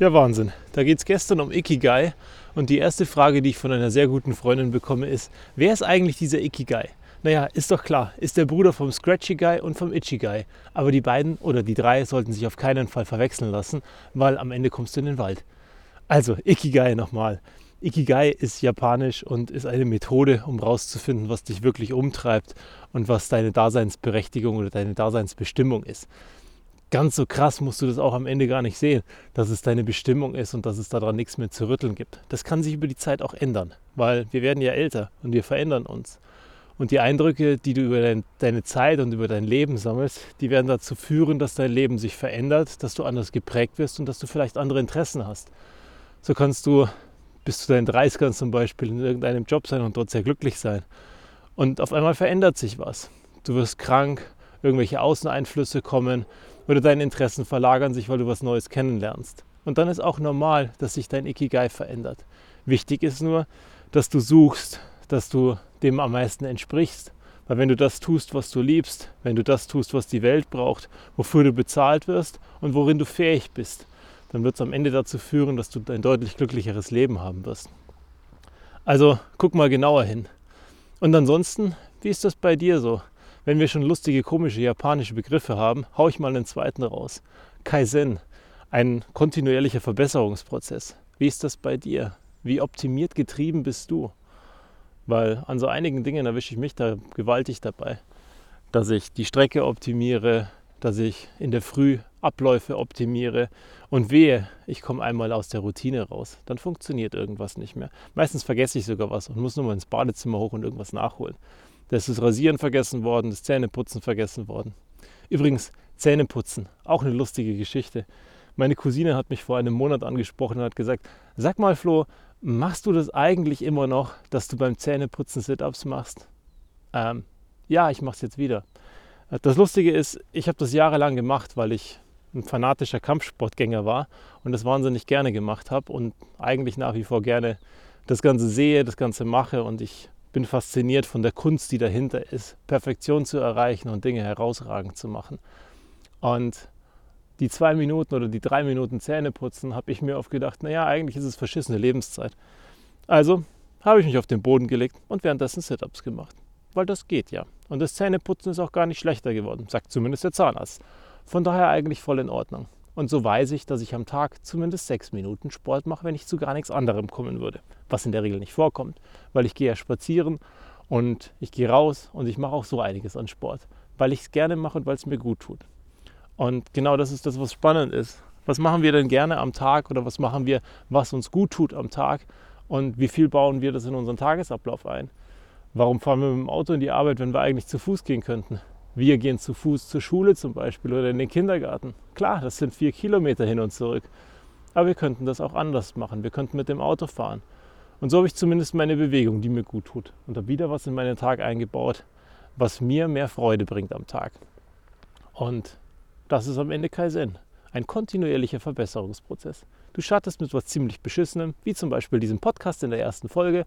Ja, Wahnsinn. Da geht es gestern um Ikigai. Und die erste Frage, die ich von einer sehr guten Freundin bekomme, ist, wer ist eigentlich dieser Ikigai? Naja, ist doch klar, ist der Bruder vom Scratchy Guy und vom Itchy Guy. Aber die beiden oder die drei sollten sich auf keinen Fall verwechseln lassen, weil am Ende kommst du in den Wald. Also, Ikigai nochmal. Ikigai ist japanisch und ist eine Methode, um rauszufinden, was dich wirklich umtreibt und was deine Daseinsberechtigung oder deine Daseinsbestimmung ist ganz so krass musst du das auch am Ende gar nicht sehen, dass es deine Bestimmung ist und dass es daran nichts mehr zu rütteln gibt. Das kann sich über die Zeit auch ändern, weil wir werden ja älter und wir verändern uns. Und die Eindrücke, die du über dein, deine Zeit und über dein Leben sammelst, die werden dazu führen, dass dein Leben sich verändert, dass du anders geprägt wirst und dass du vielleicht andere Interessen hast. So kannst du bis zu deinen 30ern zum Beispiel in irgendeinem Job sein und dort sehr glücklich sein. Und auf einmal verändert sich was. Du wirst krank, irgendwelche Außeneinflüsse kommen oder deine Interessen verlagern sich, weil du was Neues kennenlernst. Und dann ist auch normal, dass sich dein Ikigai verändert. Wichtig ist nur, dass du suchst, dass du dem am meisten entsprichst. Weil wenn du das tust, was du liebst, wenn du das tust, was die Welt braucht, wofür du bezahlt wirst und worin du fähig bist, dann wird es am Ende dazu führen, dass du ein deutlich glücklicheres Leben haben wirst. Also guck mal genauer hin. Und ansonsten, wie ist das bei dir so? Wenn wir schon lustige, komische japanische Begriffe haben, haue ich mal einen zweiten raus. Kaizen, ein kontinuierlicher Verbesserungsprozess. Wie ist das bei dir? Wie optimiert getrieben bist du? Weil an so einigen Dingen erwische ich mich da gewaltig dabei. Dass ich die Strecke optimiere, dass ich in der Früh Abläufe optimiere und wehe, ich komme einmal aus der Routine raus, dann funktioniert irgendwas nicht mehr. Meistens vergesse ich sogar was und muss nur mal ins Badezimmer hoch und irgendwas nachholen. Da ist das Rasieren vergessen worden, das Zähneputzen vergessen worden. Übrigens, Zähneputzen, auch eine lustige Geschichte. Meine Cousine hat mich vor einem Monat angesprochen und hat gesagt, sag mal Flo, machst du das eigentlich immer noch, dass du beim Zähneputzen Sit-Ups machst? Ähm, ja, ich mache es jetzt wieder. Das Lustige ist, ich habe das jahrelang gemacht, weil ich ein fanatischer Kampfsportgänger war und das wahnsinnig gerne gemacht habe und eigentlich nach wie vor gerne das Ganze sehe, das Ganze mache und ich bin fasziniert von der Kunst, die dahinter ist, Perfektion zu erreichen und Dinge herausragend zu machen. Und die zwei Minuten oder die drei Minuten Zähne putzen, habe ich mir oft gedacht, naja, eigentlich ist es verschissene Lebenszeit. Also habe ich mich auf den Boden gelegt und währenddessen Sit-Ups gemacht. Weil das geht ja. Und das Zähneputzen ist auch gar nicht schlechter geworden, sagt zumindest der Zahnarzt. Von daher eigentlich voll in Ordnung. Und so weiß ich, dass ich am Tag zumindest sechs Minuten Sport mache, wenn ich zu gar nichts anderem kommen würde. Was in der Regel nicht vorkommt, weil ich gehe ja spazieren und ich gehe raus und ich mache auch so einiges an Sport, weil ich es gerne mache und weil es mir gut tut. Und genau das ist das, was spannend ist. Was machen wir denn gerne am Tag oder was machen wir, was uns gut tut am Tag und wie viel bauen wir das in unseren Tagesablauf ein? Warum fahren wir mit dem Auto in die Arbeit, wenn wir eigentlich zu Fuß gehen könnten? Wir gehen zu Fuß zur Schule zum Beispiel oder in den Kindergarten. Klar, das sind vier Kilometer hin und zurück. Aber wir könnten das auch anders machen. Wir könnten mit dem Auto fahren. Und so habe ich zumindest meine Bewegung, die mir gut tut. Und habe wieder was in meinen Tag eingebaut, was mir mehr Freude bringt am Tag. Und das ist am Ende Kaizen. Ein kontinuierlicher Verbesserungsprozess. Du startest mit was ziemlich Beschissenem, wie zum Beispiel diesem Podcast in der ersten Folge,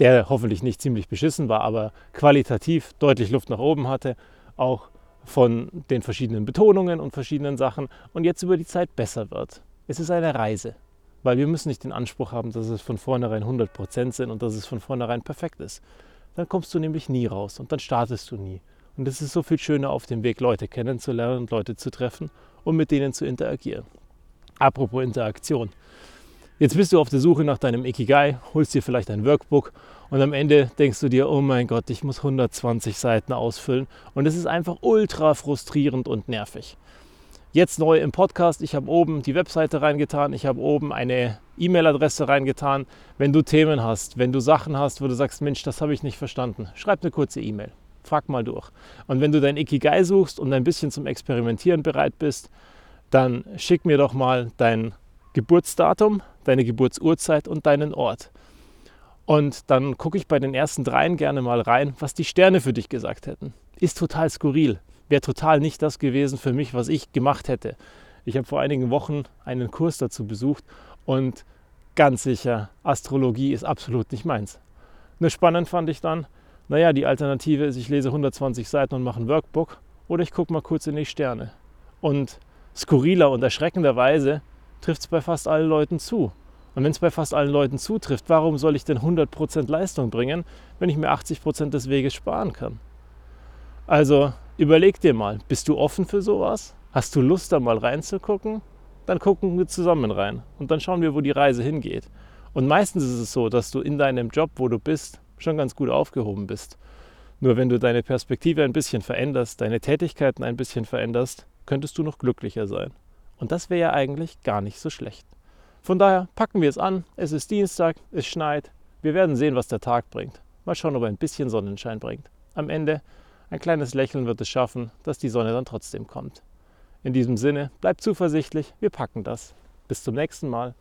der hoffentlich nicht ziemlich beschissen war, aber qualitativ deutlich Luft nach oben hatte auch von den verschiedenen Betonungen und verschiedenen Sachen und jetzt über die Zeit besser wird. Es ist eine Reise, weil wir müssen nicht den Anspruch haben, dass es von vornherein 100% sind und dass es von vornherein perfekt ist. Dann kommst du nämlich nie raus und dann startest du nie. Und es ist so viel schöner auf dem Weg, Leute kennenzulernen und Leute zu treffen und mit denen zu interagieren. Apropos Interaktion. Jetzt bist du auf der Suche nach deinem Ikigai, holst dir vielleicht ein Workbook und am Ende denkst du dir, oh mein Gott, ich muss 120 Seiten ausfüllen und es ist einfach ultra frustrierend und nervig. Jetzt neu im Podcast, ich habe oben die Webseite reingetan, ich habe oben eine E-Mail-Adresse reingetan. Wenn du Themen hast, wenn du Sachen hast, wo du sagst, Mensch, das habe ich nicht verstanden, schreib eine kurze E-Mail. Frag mal durch. Und wenn du dein Ikigai suchst und ein bisschen zum Experimentieren bereit bist, dann schick mir doch mal dein Geburtsdatum, deine Geburtsurzeit und deinen Ort. Und dann gucke ich bei den ersten dreien gerne mal rein, was die Sterne für dich gesagt hätten. Ist total skurril. Wäre total nicht das gewesen für mich, was ich gemacht hätte. Ich habe vor einigen Wochen einen Kurs dazu besucht und ganz sicher, Astrologie ist absolut nicht meins. Nur spannend fand ich dann, naja, die Alternative ist, ich lese 120 Seiten und mache ein Workbook oder ich gucke mal kurz in die Sterne. Und skurriler und erschreckenderweise trifft es bei fast allen Leuten zu. Und wenn es bei fast allen Leuten zutrifft, warum soll ich denn 100% Leistung bringen, wenn ich mir 80% des Weges sparen kann? Also überleg dir mal, bist du offen für sowas? Hast du Lust, da mal reinzugucken? Dann gucken wir zusammen rein und dann schauen wir, wo die Reise hingeht. Und meistens ist es so, dass du in deinem Job, wo du bist, schon ganz gut aufgehoben bist. Nur wenn du deine Perspektive ein bisschen veränderst, deine Tätigkeiten ein bisschen veränderst, könntest du noch glücklicher sein. Und das wäre ja eigentlich gar nicht so schlecht. Von daher packen wir es an. Es ist Dienstag, es schneit. Wir werden sehen, was der Tag bringt. Mal schauen, ob er ein bisschen Sonnenschein bringt. Am Ende ein kleines Lächeln wird es schaffen, dass die Sonne dann trotzdem kommt. In diesem Sinne, bleib zuversichtlich, wir packen das. Bis zum nächsten Mal.